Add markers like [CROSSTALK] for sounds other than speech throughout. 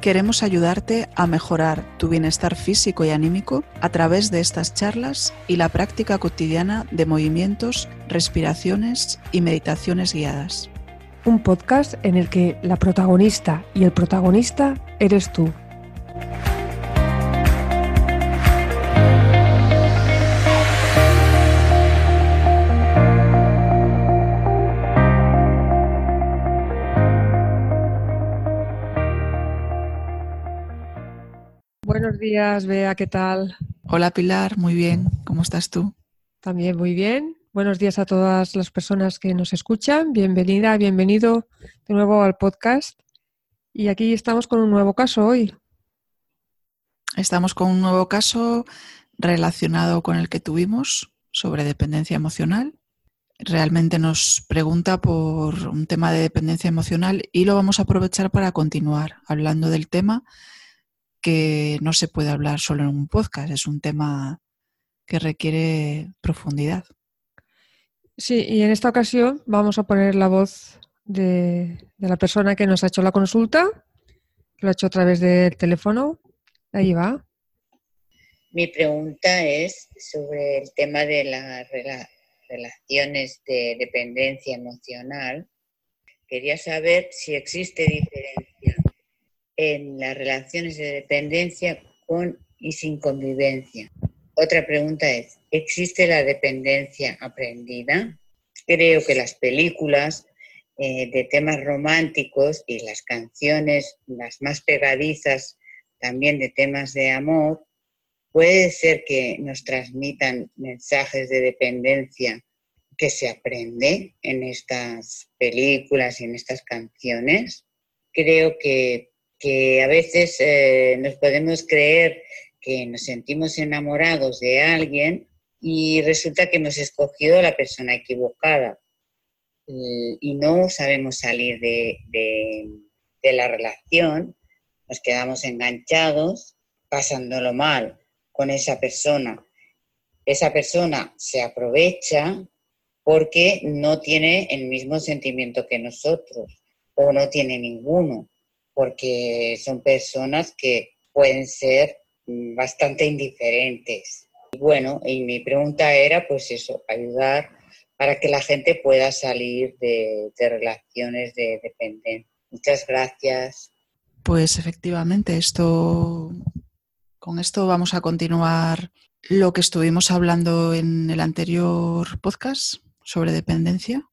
Queremos ayudarte a mejorar tu bienestar físico y anímico a través de estas charlas y la práctica cotidiana de movimientos, respiraciones y meditaciones guiadas. Un podcast en el que la protagonista y el protagonista eres tú. Días, Bea, ¿qué tal? Hola Pilar, muy bien. ¿Cómo estás tú? También muy bien. Buenos días a todas las personas que nos escuchan. Bienvenida, bienvenido de nuevo al podcast. Y aquí estamos con un nuevo caso hoy. Estamos con un nuevo caso relacionado con el que tuvimos sobre dependencia emocional. Realmente nos pregunta por un tema de dependencia emocional y lo vamos a aprovechar para continuar hablando del tema que no se puede hablar solo en un podcast, es un tema que requiere profundidad. Sí, y en esta ocasión vamos a poner la voz de, la persona que nos ha hecho la consulta, lo ha hecho a través del teléfono. Ahí va. Mi pregunta es sobre el tema de las relaciones de dependencia emocional. Quería saber si existe diferencia en las relaciones de dependencia con y sin convivencia. Otra pregunta es, ¿existe la dependencia aprendida? Creo que las películas eh, de temas románticos y las canciones, las más pegadizas también de temas de amor, puede ser que nos transmitan mensajes de dependencia que se aprende en estas películas y en estas canciones. Creo que que a veces eh, nos podemos creer que nos sentimos enamorados de alguien y resulta que hemos escogido la persona equivocada eh, y no sabemos salir de, de la relación, nos quedamos enganchados, pasándolo mal con esa persona. Esa persona se aprovecha porque no tiene el mismo sentimiento que nosotros o no tiene ninguno porque son personas que pueden ser bastante indiferentes. Y bueno, y mi pregunta era pues eso, ayudar para que la gente pueda salir de, relaciones de dependencia. Muchas gracias. Pues efectivamente, esto con esto vamos a continuar lo que estuvimos hablando en el anterior podcast sobre dependencia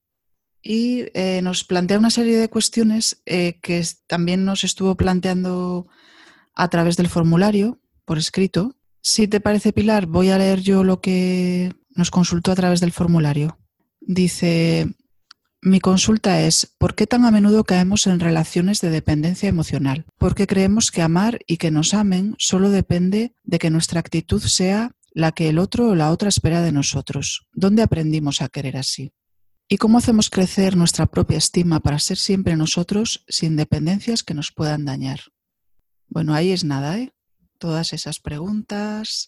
y eh, nos plantea una serie de cuestiones eh, que también nos estuvo planteando a través del formulario por escrito. Si te parece, Pilar, voy a leer yo lo que nos consultó a través del formulario. Dice, mi consulta es, ¿por qué tan a menudo caemos en relaciones de dependencia emocional? Porque creemos que amar y que nos amen solo depende de que nuestra actitud sea la que el otro o la otra espera de nosotros. ¿Dónde aprendimos a querer así? ¿Y cómo hacemos crecer nuestra propia estima para ser siempre nosotros sin dependencias que nos puedan dañar? Bueno, ahí es nada, ¿eh? Todas esas preguntas,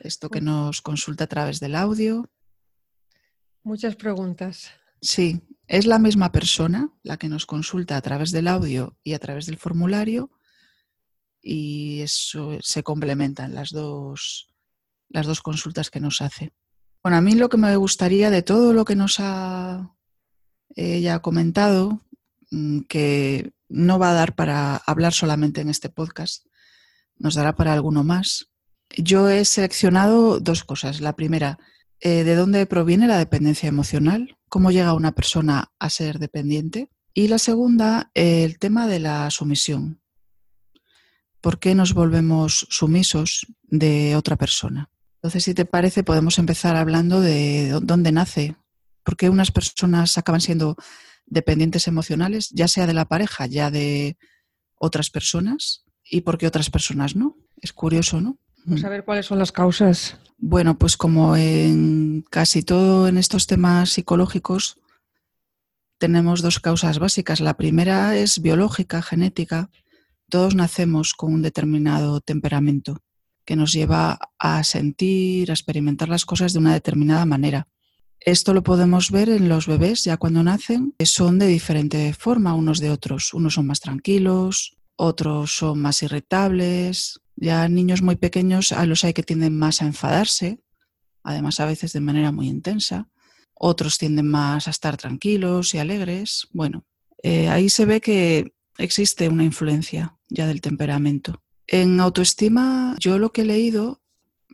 esto que nos consulta a través del audio. Muchas preguntas. Sí, es la misma persona la que nos consulta a través del audio y a través del formulario y eso se complementan las dos, las dos consultas que nos hace. Bueno, a mí lo que me gustaría de todo lo que nos ha ella comentado, mm, que no va a dar para hablar solamente en este podcast, nos dará para alguno más. Yo he seleccionado dos cosas. La primera, eh, ¿de dónde proviene la dependencia emocional? ¿Cómo llega una persona a ser dependiente? Y la segunda, el tema de la sumisión. ¿Por qué nos volvemos sumisos de otra persona? Entonces, si te parece, podemos empezar hablando de dónde nace, por qué unas personas acaban siendo dependientes emocionales, ya sea de la pareja, ya de otras personas, y por qué otras personas no. Es curioso, ¿no? Vamos a ver cuáles son las causas. Bueno, pues como en casi todo en estos temas psicológicos, tenemos dos causas básicas. La primera es biológica, genética. Todos nacemos con un determinado temperamento que nos lleva a sentir, a experimentar las cosas de una determinada manera. Esto lo podemos ver en los bebés ya cuando nacen, que son de diferente forma unos de otros. Unos son más tranquilos, otros son más irritables. Ya niños muy pequeños a los hay que tienden más a enfadarse, además a veces de manera muy intensa. Otros tienden más a estar tranquilos y alegres. Bueno, eh, ahí se ve que existe una influencia ya del temperamento. En autoestima, yo lo que he leído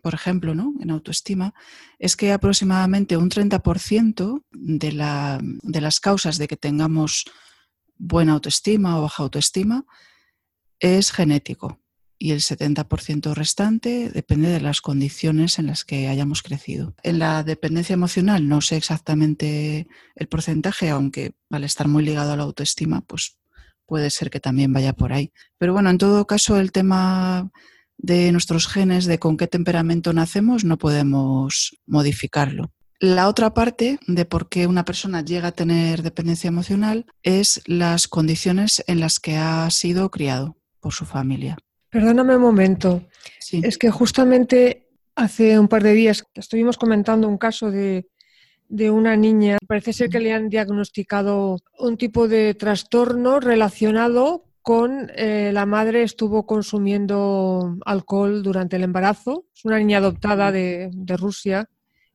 por ejemplo, ¿no? en autoestima, es que aproximadamente un 30% de, la, de las causas de que tengamos buena autoestima o baja autoestima es genético y el 70% restante depende de las condiciones en las que hayamos crecido. En la dependencia emocional no sé exactamente el porcentaje, aunque al estar muy ligado a la autoestima, pues puede ser que también vaya por ahí. Pero bueno, en todo caso, el tema de nuestros genes, de con qué temperamento nacemos, no podemos modificarlo. La otra parte de por qué una persona llega a tener dependencia emocional es las condiciones en las que ha sido criado por su familia. Perdóname un momento. Es que justamente hace un par de días estuvimos comentando un caso de, de una niña. Parece ser que le han diagnosticado un tipo de trastorno relacionado con eh, la madre estuvo consumiendo alcohol durante el embarazo. Es una niña adoptada de, Rusia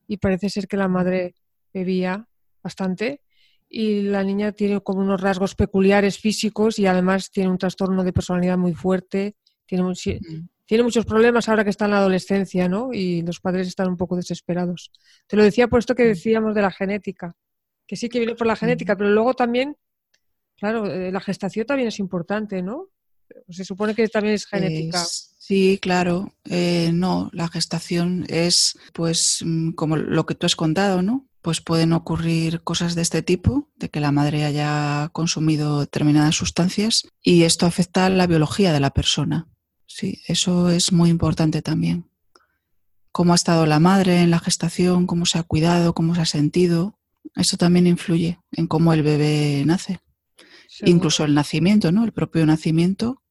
y parece ser que la madre bebía bastante y la niña tiene como unos rasgos peculiares físicos y además tiene un trastorno de personalidad muy fuerte. Tiene, tiene muchos problemas ahora que está en la adolescencia, ¿no? Y los padres están un poco desesperados. Te lo decía por esto que decíamos de la genética, que sí que viene por la genética, pero luego también Claro, eh, la gestación también es importante, ¿no? Se supone que también es genética. sí, claro. Eh, no, la gestación es, pues, mm, como lo que tú has contado, ¿no? Pues pueden ocurrir cosas de este tipo, de que la madre haya consumido determinadas sustancias y esto afecta a la biología de la persona. Sí, eso es muy importante también. Cómo ha estado la madre en la gestación, cómo se ha cuidado, cómo se ha sentido, eso también influye en cómo el bebé nace. Incluso el nacimiento, ¿no? El propio nacimiento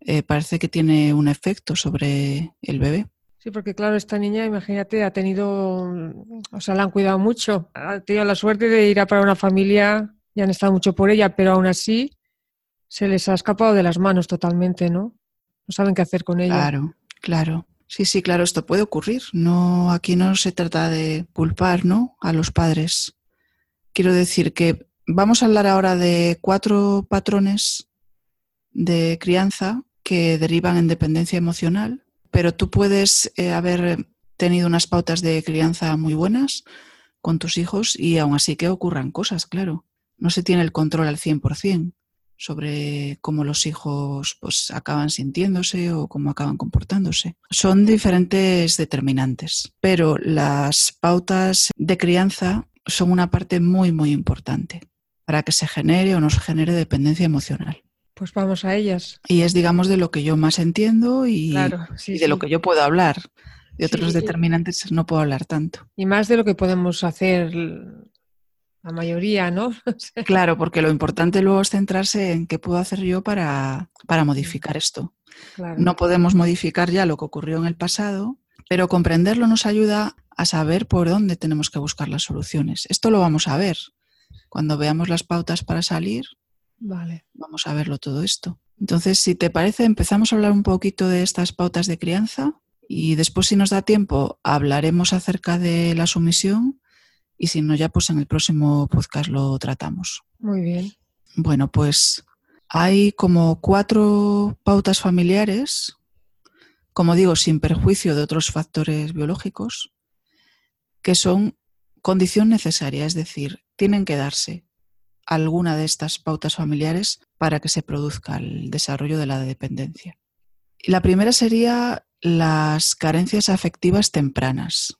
eh, parece que tiene un efecto sobre el bebé. Sí, porque claro, esta niña, imagínate, ha tenido, o sea, la han cuidado mucho, ha tenido la suerte de ir a para una familia y han estado mucho por ella, pero aún así se les ha escapado de las manos totalmente, ¿no? No saben qué hacer con ella. Claro, claro. Sí, sí, claro, esto puede ocurrir. No, aquí no se trata de culpar, ¿no? A los padres. Quiero decir que Vamos a hablar ahora de cuatro patrones de crianza que derivan en dependencia emocional, pero tú puedes eh, haber tenido unas pautas de crianza muy buenas con tus hijos y aún así que ocurran cosas, claro. No se tiene el control al 100% sobre cómo los hijos pues, acaban sintiéndose o cómo acaban comportándose. Son diferentes determinantes, pero las pautas de crianza son una parte muy, muy importante para que se genere o no se genere dependencia emocional. Pues vamos a ellas. Y es, digamos, de lo que yo más entiendo y, de lo que yo puedo hablar. De otros determinantes no puedo hablar tanto. Y más de lo que podemos hacer la mayoría, ¿no? [LAUGHS] claro, porque lo importante luego es centrarse en qué puedo hacer yo para, para modificar esto. No podemos modificar ya lo que ocurrió en el pasado, pero comprenderlo nos ayuda a saber por dónde tenemos que buscar las soluciones. Esto lo vamos a ver. Cuando veamos las pautas para salir, vale. vamos a verlo todo esto. Entonces, si te parece, empezamos a hablar un poquito de estas pautas de crianza y después, si nos da tiempo, hablaremos acerca de la sumisión y si no, ya pues en el próximo podcast lo tratamos. Muy bien. Bueno, pues hay como cuatro pautas familiares, como digo, sin perjuicio de otros factores biológicos, que son condición necesaria, es decir, tienen que darse alguna de estas pautas familiares para que se produzca el desarrollo de la dependencia. La primera sería las carencias afectivas tempranas.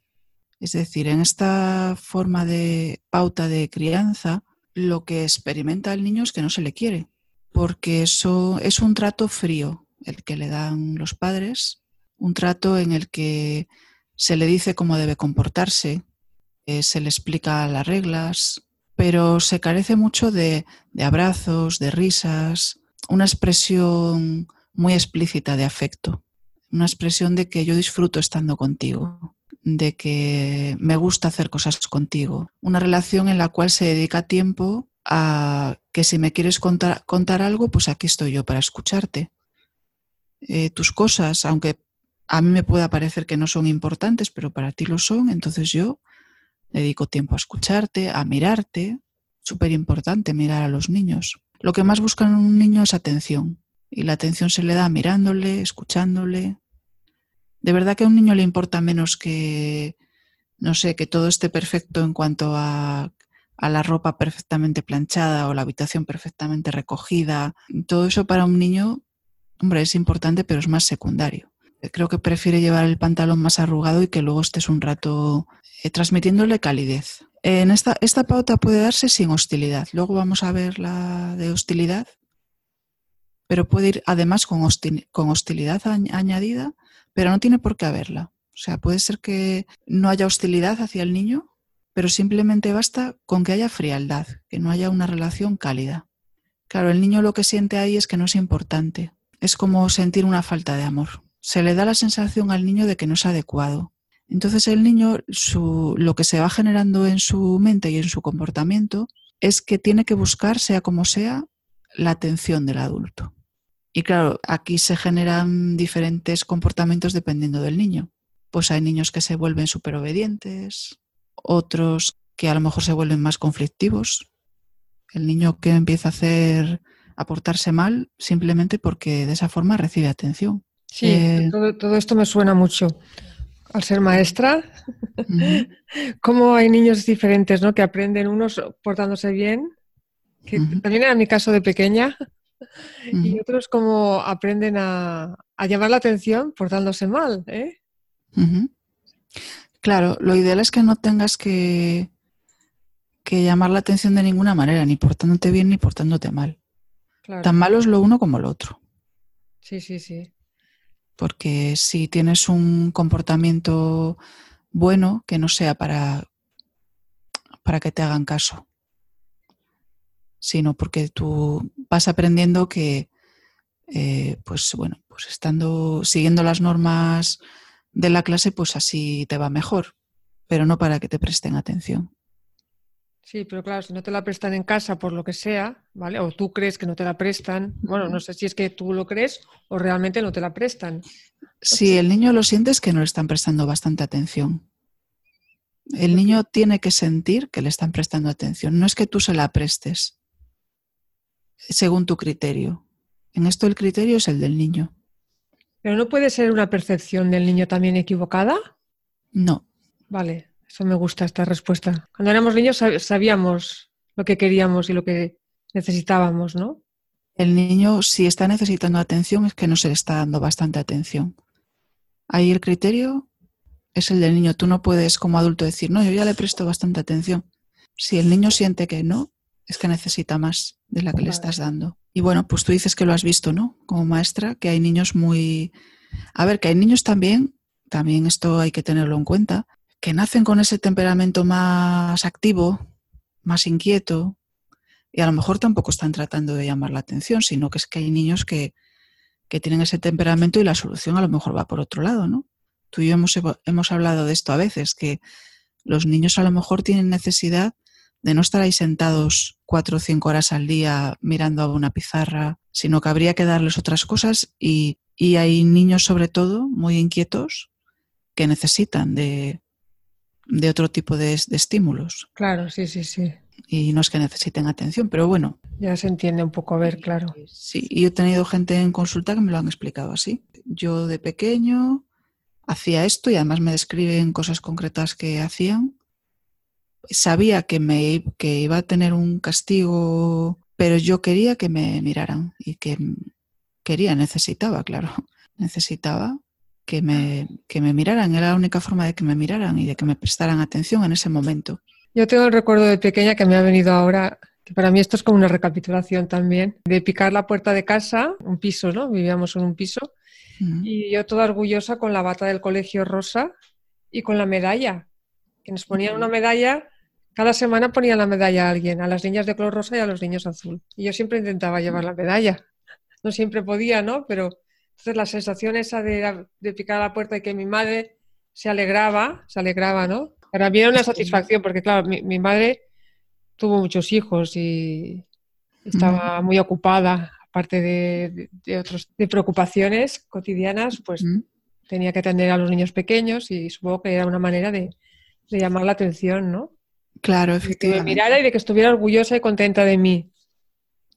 Es decir, en esta forma de pauta de crianza, lo que experimenta el niño es que no se le quiere, porque eso es un trato frío el que le dan los padres, un trato en el que se le dice cómo debe comportarse, eh, se le explica las reglas, pero se carece mucho de, de abrazos, de risas, una expresión muy explícita de afecto, una expresión de que yo disfruto estando contigo, de que me gusta hacer cosas contigo, una relación en la cual se dedica tiempo a que si me quieres contar, contar algo, pues aquí estoy yo para escucharte. Eh, tus cosas, aunque a mí me pueda parecer que no son importantes, pero para ti lo son, entonces yo dedico tiempo a escucharte, a mirarte. Súper importante mirar a los niños. Lo que más buscan en un niño es atención. Y la atención se le da mirándole, escuchándole. De verdad que a un niño le importa menos que, no sé, que todo esté perfecto en cuanto a, la ropa perfectamente planchada o la habitación perfectamente recogida. Todo eso para un niño, hombre, es importante, pero es más secundario creo que prefiere llevar el pantalón más arrugado y que luego estés un rato eh, transmitiéndole calidez. En esta, pauta puede darse sin hostilidad. Luego vamos a ver la de hostilidad, pero puede ir además con hostilidad añadida, pero no tiene por qué haberla. O sea, puede ser que no haya hostilidad hacia el niño, pero simplemente basta con que haya frialdad, que no haya una relación cálida. Claro, el niño lo que siente ahí es que no es importante. Es como sentir una falta de amor se le da la sensación al niño de que no es adecuado. Entonces el niño, lo que se va generando en su mente y en su comportamiento es que tiene que buscar, sea como sea, la atención del adulto. Y claro, aquí se generan diferentes comportamientos dependiendo del niño. Pues hay niños que se vuelven súper obedientes, otros que a lo mejor se vuelven más conflictivos. El niño que empieza a hacer, a portarse mal simplemente porque de esa forma recibe atención. Sí, eh, todo, esto me suena mucho. Al ser maestra, [LAUGHS] cómo hay niños diferentes, ¿no? Que aprenden unos portándose bien, que también era mi caso de pequeña, y otros como aprenden a, llamar la atención portándose mal, ¿eh? Claro, lo ideal es que no tengas que, que llamar la atención de ninguna manera, ni portándote bien ni portándote mal. Tan malo es lo uno como lo otro. Sí, sí, sí. Porque si tienes un comportamiento bueno, que no sea para, para que te hagan caso, sino porque tú vas aprendiendo que, eh, pues bueno, pues estando, siguiendo las normas de la clase, pues así te va mejor, pero no para que te presten atención. Sí, pero claro, si no te la prestan en casa por lo que sea, ¿vale? O tú crees que no te la prestan, bueno, no sé si es que tú lo crees o realmente no te la prestan. Si el niño lo siente es que no le están prestando bastante atención. El niño tiene que sentir que le están prestando atención. No es que tú se la prestes según tu criterio. En esto el criterio es el del niño. ¿Pero no puede ser una percepción del niño también equivocada? No. Vale. Eso me gusta esta respuesta. Cuando éramos niños sabíamos lo que queríamos y lo que necesitábamos, ¿no? El niño, si está necesitando atención, es que no se le está dando bastante atención. Ahí el criterio es el del niño. Tú no puedes como adulto decir, no, yo ya le presto bastante atención. Si el niño siente que no, es que necesita más de la que le estás dando. Y bueno, pues tú dices que lo has visto, ¿no? Como maestra, que hay niños muy... A ver, que hay niños también, también esto hay que tenerlo en cuenta, que nacen con ese temperamento más activo, más inquieto, y a lo mejor tampoco están tratando de llamar la atención, sino que es que hay niños que, tienen ese temperamento y la solución a lo mejor va por otro lado, ¿no? Tú y yo hemos, hemos hablado de esto a veces, que los niños a lo mejor tienen necesidad de no estar ahí sentados cuatro o cinco horas al día mirando a una pizarra, sino que habría que darles otras cosas y, y hay niños sobre todo muy inquietos que necesitan de, de otro tipo de, estímulos. Claro, sí, sí, sí. Y no es que necesiten atención, pero bueno. Ya se entiende un poco a ver, claro. Sí, y he tenido gente en consulta que me lo han explicado así. Yo de pequeño hacía esto y además me describen cosas concretas que hacían. Sabía que, me, que iba a tener un castigo, pero yo quería que me miraran y que quería, necesitaba, claro, [LAUGHS] necesitaba que me, que me miraran, era la única forma de que me miraran y de que me prestaran atención en ese momento. Yo tengo el recuerdo de pequeña que me ha venido ahora, que para mí esto es como una recapitulación también, de picar la puerta de casa, un piso, ¿no? Vivíamos en un piso, y yo toda orgullosa con la bata del colegio rosa y con la medalla, que nos ponían una medalla cada semana ponía la medalla a alguien, a las niñas de color rosa y a los niños azul. Y yo siempre intentaba llevar la medalla. No siempre podía, ¿no? Pero entonces la sensación esa de, picar a la puerta y que mi madre se alegraba, se alegraba, ¿no? Para mí era una satisfacción porque, claro, mi, madre tuvo muchos hijos y estaba muy ocupada, aparte de, otros, de preocupaciones cotidianas, pues tenía que atender a los niños pequeños y supongo que era una manera de, llamar la atención, ¿no? Claro, efectivamente. De que me mirara y de que estuviera orgullosa y contenta de mí.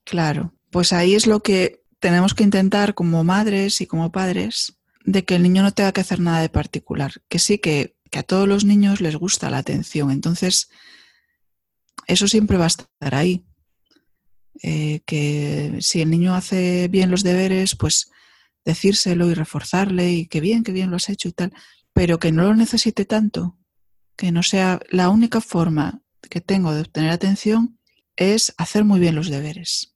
Claro, pues ahí es lo que tenemos que intentar como madres y como padres, de que el niño no tenga que hacer nada de particular, que sí que, a todos los niños les gusta la atención, entonces eso siempre va a estar ahí. Eh, que si el niño hace bien los deberes, pues decírselo y reforzarle y que bien, que bien lo has hecho y tal, pero que no lo necesite tanto, que no sea la única forma que tengo de obtener atención es hacer muy bien los deberes.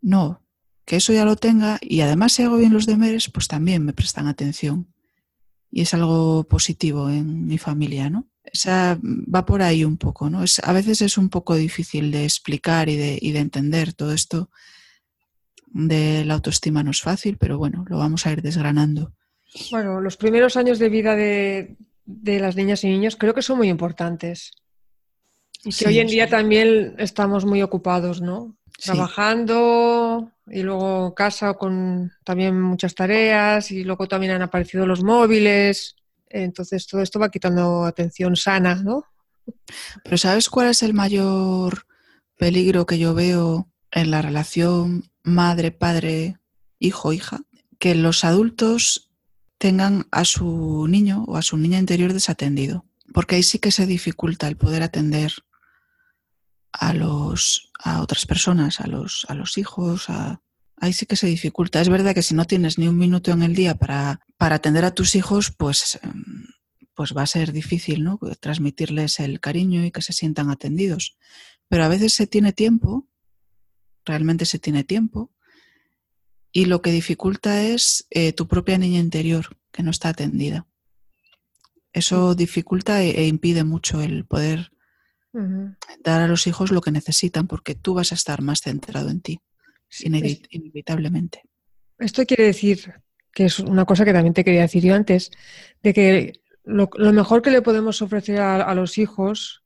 No, que eso ya lo tenga y además si hago bien los deberes, pues también me prestan atención. Y es algo positivo en mi familia, ¿no? Esa va por ahí un poco, ¿no? Es, a veces es un poco difícil de explicar y de, y de entender todo esto de la autoestima no es fácil, pero bueno, lo vamos a ir desgranando. Bueno, los primeros años de vida de, las niñas y niños creo que son muy importantes. Y que hoy en día también estamos muy ocupados, ¿no? Trabajando y luego casa con también muchas tareas y luego también han aparecido los móviles. Entonces todo esto va quitando atención sana, ¿no? Pero ¿sabes cuál es el mayor peligro que yo veo en la relación madre, padre, hijo, hija, que los adultos tengan a su niño o a su niña interior desatendido, porque ahí sí que se dificulta el poder atender a los a otras personas, a los a los hijos, ahí sí que se dificulta. Es verdad que si no tienes ni un minuto en el día para, para atender a tus hijos, pues em, pues va a ser difícil, ¿no? Transmitirles el cariño y que se sientan atendidos. Pero a veces se tiene tiempo realmente se tiene tiempo. Y lo que dificulta es eh, tu propia niña interior, que no está atendida. Eso dificulta e, e impide mucho el poder dar a los hijos lo que necesitan, porque tú vas a estar más centrado en ti, inevitablemente. Esto quiere decir, que es una cosa que también te quería decir yo antes, de que lo, mejor que le podemos ofrecer a, los hijos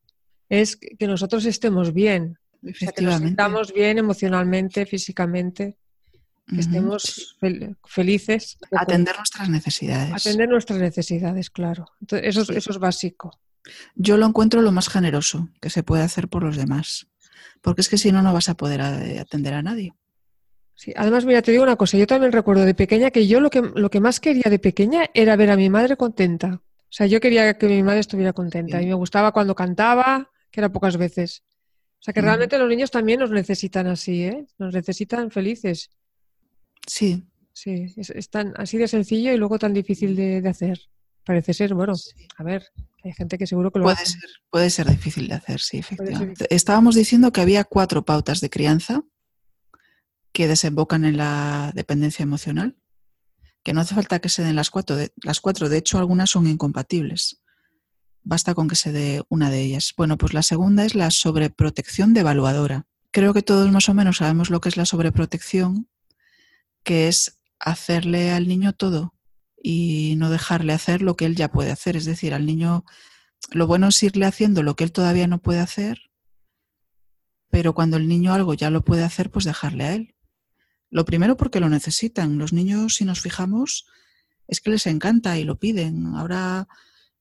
es que nosotros estemos bien, Efectivamente. que nos bien emocionalmente, físicamente, que estemos felices. Atender nuestras necesidades. Atender nuestras necesidades, claro. eso, eso es básico. Yo lo encuentro lo más generoso que se puede hacer por los demás, porque es que si no, no vas a poder eh, atender a nadie. Sí, además, mira, te digo una cosa, yo también recuerdo de pequeña que yo lo que, lo que más quería de pequeña era ver a mi madre contenta. O sea, yo quería que mi madre estuviera contenta y me gustaba cuando cantaba, que era pocas veces. O sea que realmente los niños también nos necesitan así, ¿eh? Nos necesitan felices. Sí. Sí, es, tan así de sencillo y luego tan difícil de, hacer. Parece ser, bueno, a ver, hay gente que seguro que lo puede hace. Ser, puede ser difícil de hacer, sí, efectivamente. Estábamos diciendo que había cuatro pautas de crianza que desembocan en la dependencia emocional, que no hace falta que se den las cuatro, las cuatro, de hecho algunas son incompatibles. Basta con que se dé una de ellas. Bueno, pues la segunda es la sobreprotección devaluadora. Creo que todos más o menos sabemos lo que es la sobreprotección, que es hacerle al niño todo y no dejarle hacer lo que él ya puede hacer. Es decir, al niño lo bueno es irle haciendo lo que él todavía no puede hacer, pero cuando el niño algo ya lo puede hacer, pues dejarle a él. Lo primero porque lo necesitan. Los niños, si nos fijamos, es que les encanta y lo piden. Ahora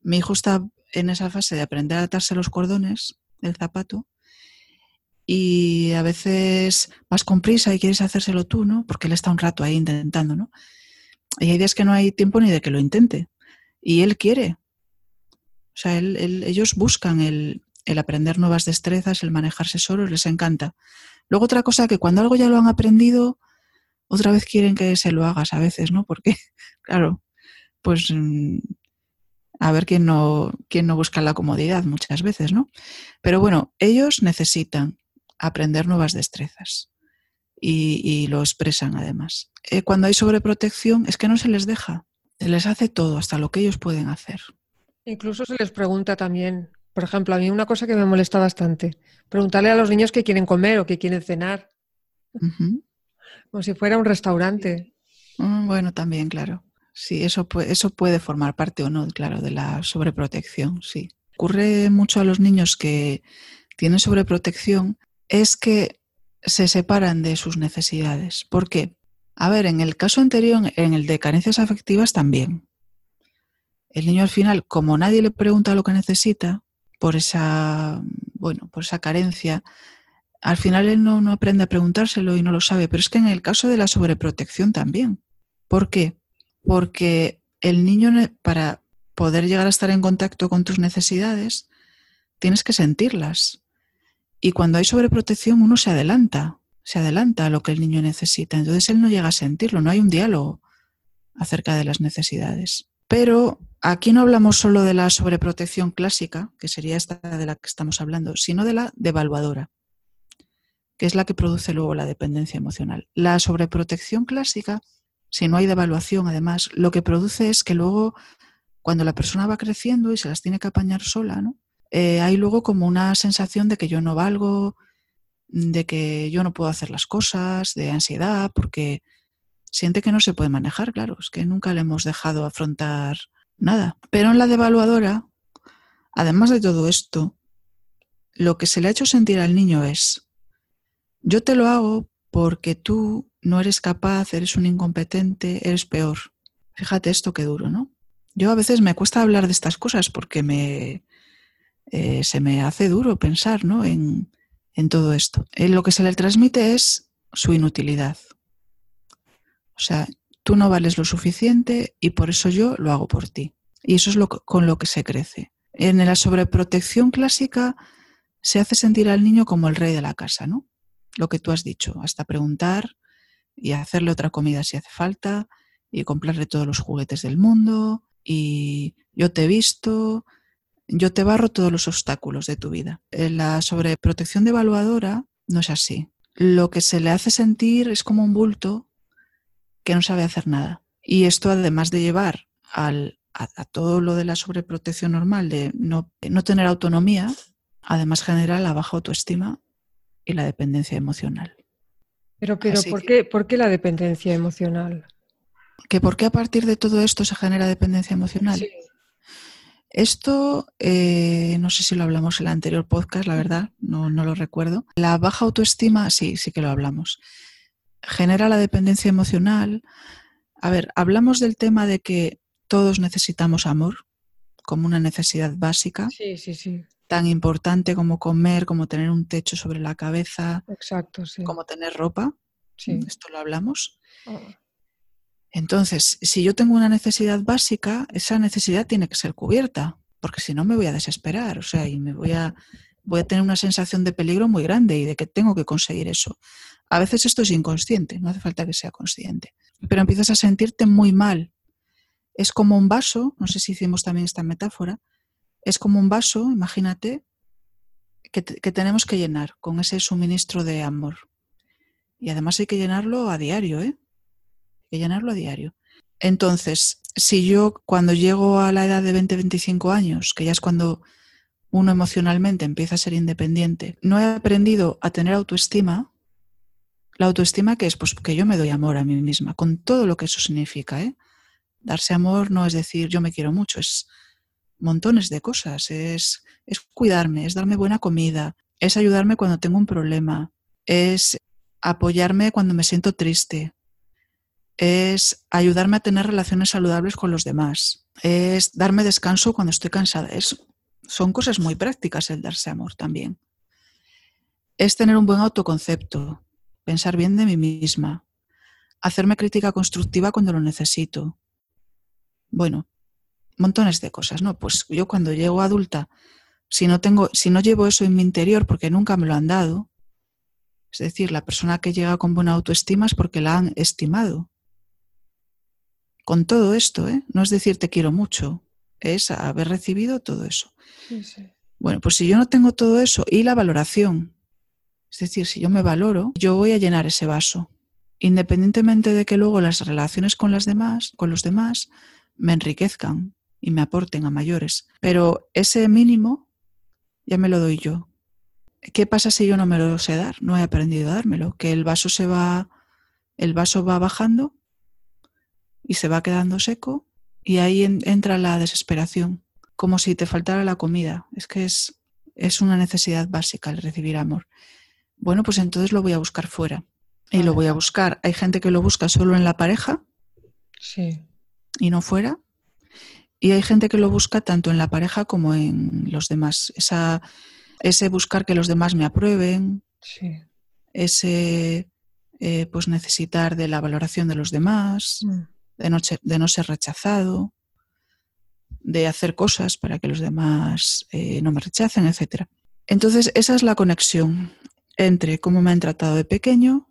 mi hijo está en esa fase de aprender a atarse los cordones del zapato y a veces vas con prisa y quieres hacérselo tú, ¿no? Porque él está un rato ahí intentando, ¿no? Y hay días que no hay tiempo ni de que lo intente. Y él quiere. O sea, ellos buscan el, el, aprender nuevas destrezas, el manejarse solos, les encanta. Luego otra cosa que cuando algo ya lo han aprendido, otra vez quieren que se lo hagas a veces, ¿no? Porque, [LAUGHS] claro, pues mm, a ver quién no, quién no busca la comodidad muchas veces, ¿no? Pero bueno, ellos necesitan aprender nuevas destrezas y, lo expresan además. Eh, cuando hay sobreprotección es que no se les deja, se les hace todo, hasta lo que ellos pueden hacer. Incluso se les pregunta también Por ejemplo, a mí una cosa que me molesta bastante, preguntarle a los niños qué quieren comer o qué quieren cenar. Como si fuera un restaurante. Mm, bueno, también, claro. Sí, eso puede, eso puede formar parte o no, claro, de la sobreprotección, sí. Ocurre mucho a los niños que tienen sobreprotección, es que se separan de sus necesidades. ¿Por qué? A ver, en el caso anterior, en el de carencias afectivas también. El niño al final, como nadie le pregunta lo que necesita, por esa, bueno, por esa carencia, al final él no, no aprende a preguntárselo y no lo sabe. Pero es que en el caso de la sobreprotección también. ¿Por qué? Porque el niño, para poder llegar a estar en contacto con tus necesidades, tienes que sentirlas. Y cuando hay sobreprotección, uno se adelanta, se adelanta a lo que el niño necesita. Entonces él no llega a sentirlo, no hay un diálogo acerca de las necesidades. Pero aquí no hablamos solo de la sobreprotección clásica, que sería esta de la que estamos hablando, sino de la devaluadora, que es la que produce luego la dependencia emocional. La sobreprotección clásica si no hay devaluación, además, lo que produce es que luego, cuando la persona va creciendo y se las tiene que apañar sola, ¿no? Eh, hay luego como una sensación de que yo no valgo, de que yo no puedo hacer las cosas, de ansiedad, porque siente que no se puede manejar, claro, es que nunca le hemos dejado afrontar nada. Pero en la devaluadora, además de todo esto, lo que se le ha hecho sentir al niño es, yo te lo hago porque tú no eres capaz, eres un incompetente, eres peor. Fíjate esto qué duro, ¿no? Yo a veces me cuesta hablar de estas cosas porque me, eh, se me hace duro pensar ¿no? en, en todo esto. Eh, lo que se le transmite es su inutilidad. O sea, tú no vales lo suficiente y por eso yo lo hago por ti. Y eso es lo, con lo que se crece. En la sobreprotección clásica se hace sentir al niño como el rey de la casa, ¿no? Lo que tú has dicho, hasta preguntar y hacerle otra comida si hace falta y comprarle todos los juguetes del mundo y yo te he visto, yo te barro todos los obstáculos de tu vida. La sobreprotección devaluadora no es así. Lo que se le hace sentir es como un bulto que no sabe hacer nada. Y esto además de llevar al, a, todo lo de la sobreprotección normal, de no, no tener autonomía, además genera la baja autoestima y la dependencia emocional. Pero, pero ¿por, qué, ¿por qué la dependencia emocional? ¿Que ¿Por qué a partir de todo esto se genera dependencia emocional? Esto, eh, no sé si lo hablamos en el anterior podcast, la verdad, no, no lo recuerdo. La baja autoestima, sí, sí que lo hablamos. Genera la dependencia emocional. A ver, hablamos del tema de que todos necesitamos amor como una necesidad básica. Sí, sí, sí tan importante como comer, como tener un techo sobre la cabeza, Exacto, como tener ropa. Esto lo hablamos. Oh. Entonces, si yo tengo una necesidad básica, esa necesidad tiene que ser cubierta, porque si no me voy a desesperar, o sea, y me voy a, voy a tener una sensación de peligro muy grande y de que tengo que conseguir eso. A veces esto es inconsciente, no hace falta que sea consciente, pero empiezas a sentirte muy mal. Es como un vaso, no sé si hicimos también esta metáfora, es como un vaso, imagínate, que, tenemos que llenar con ese suministro de amor. Y además hay que llenarlo a diario, ¿eh? Que llenarlo a diario. Entonces, si yo cuando llego a la edad de 20-25 años, que ya es cuando uno emocionalmente empieza a ser independiente, no he aprendido a tener autoestima, la autoestima que es pues que yo me doy amor a mí misma, con todo lo que eso significa, ¿eh? Darse amor no es decir yo me quiero mucho, es montones de cosas. Es, es cuidarme, es darme buena comida, es ayudarme cuando tengo un problema, es apoyarme cuando me siento triste, es ayudarme a tener relaciones saludables con los demás, es darme descanso cuando estoy cansada. Es, son cosas muy prácticas el darse amor también. Es tener un buen autoconcepto, pensar bien de mí misma, hacerme crítica constructiva cuando lo necesito. Bueno, montones de cosas, ¿no? Pues yo cuando llego adulta, si no tengo, si no llevo eso en mi interior porque nunca me lo han dado, es decir, la persona que llega con buena autoestima es porque la han estimado. Con todo esto, ¿eh? no es decir te quiero mucho, es haber recibido todo eso. Bueno, pues si yo no tengo todo eso y la valoración, es decir, si yo me valoro, yo voy a llenar ese vaso, independientemente de que luego las relaciones con las demás, con los demás, me enriquezcan y me aporten a mayores. Pero ese mínimo ya me lo doy yo. ¿Qué pasa si yo no me lo sé dar? No he aprendido a dármelo. Que el vaso se va, el vaso va bajando y se va quedando seco y ahí entra la desesperación, como si te faltara la comida. Es que es, es una necesidad básica el recibir amor. Bueno, pues entonces lo voy a buscar fuera. Y lo voy a buscar. Hay gente que lo busca solo en la pareja. Sí. Y no fuera. Y hay gente que lo busca tanto en la pareja como en los demás. Esa, ese buscar que los demás me aprueben. Sí. Ese eh, pues necesitar de la valoración de los demás. Mm. De, no, ser rechazado. De hacer cosas para que los demás eh, no me rechacen, etc. Entonces, esa es la conexión entre cómo me han tratado de pequeño,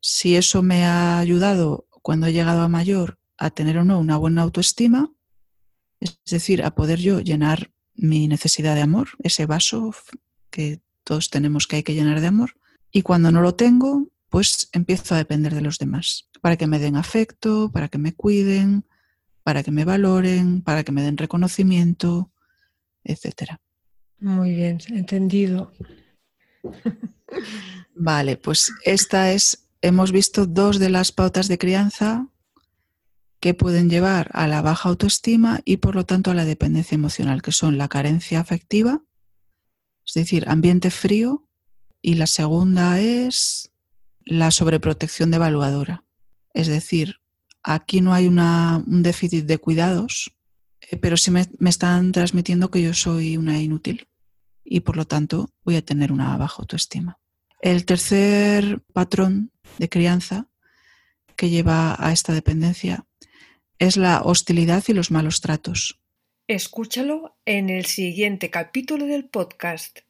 si eso me ha ayudado cuando he llegado a mayor a tener o no una buena autoestima, es decir, a poder yo llenar mi necesidad de amor, ese vaso que todos tenemos que hay que llenar de amor, y cuando no lo tengo, pues empiezo a depender de los demás, para que me den afecto, para que me cuiden, para que me valoren, para que me den reconocimiento, etc. Muy bien, entendido. Vale, pues esta es, hemos visto dos de las pautas de crianza que pueden llevar a la baja autoestima y por lo tanto a la dependencia emocional, que son la carencia afectiva, es decir, ambiente frío, y la segunda es la sobreprotección devaluadora. Es decir, aquí no hay un déficit de cuidados, eh, pero sí me están transmitiendo que yo soy una inútil y por lo tanto voy a tener una baja autoestima. El tercer patrón de crianza que lleva a esta dependencia es la hostilidad y los malos tratos. Escúchalo en el siguiente capítulo del podcast.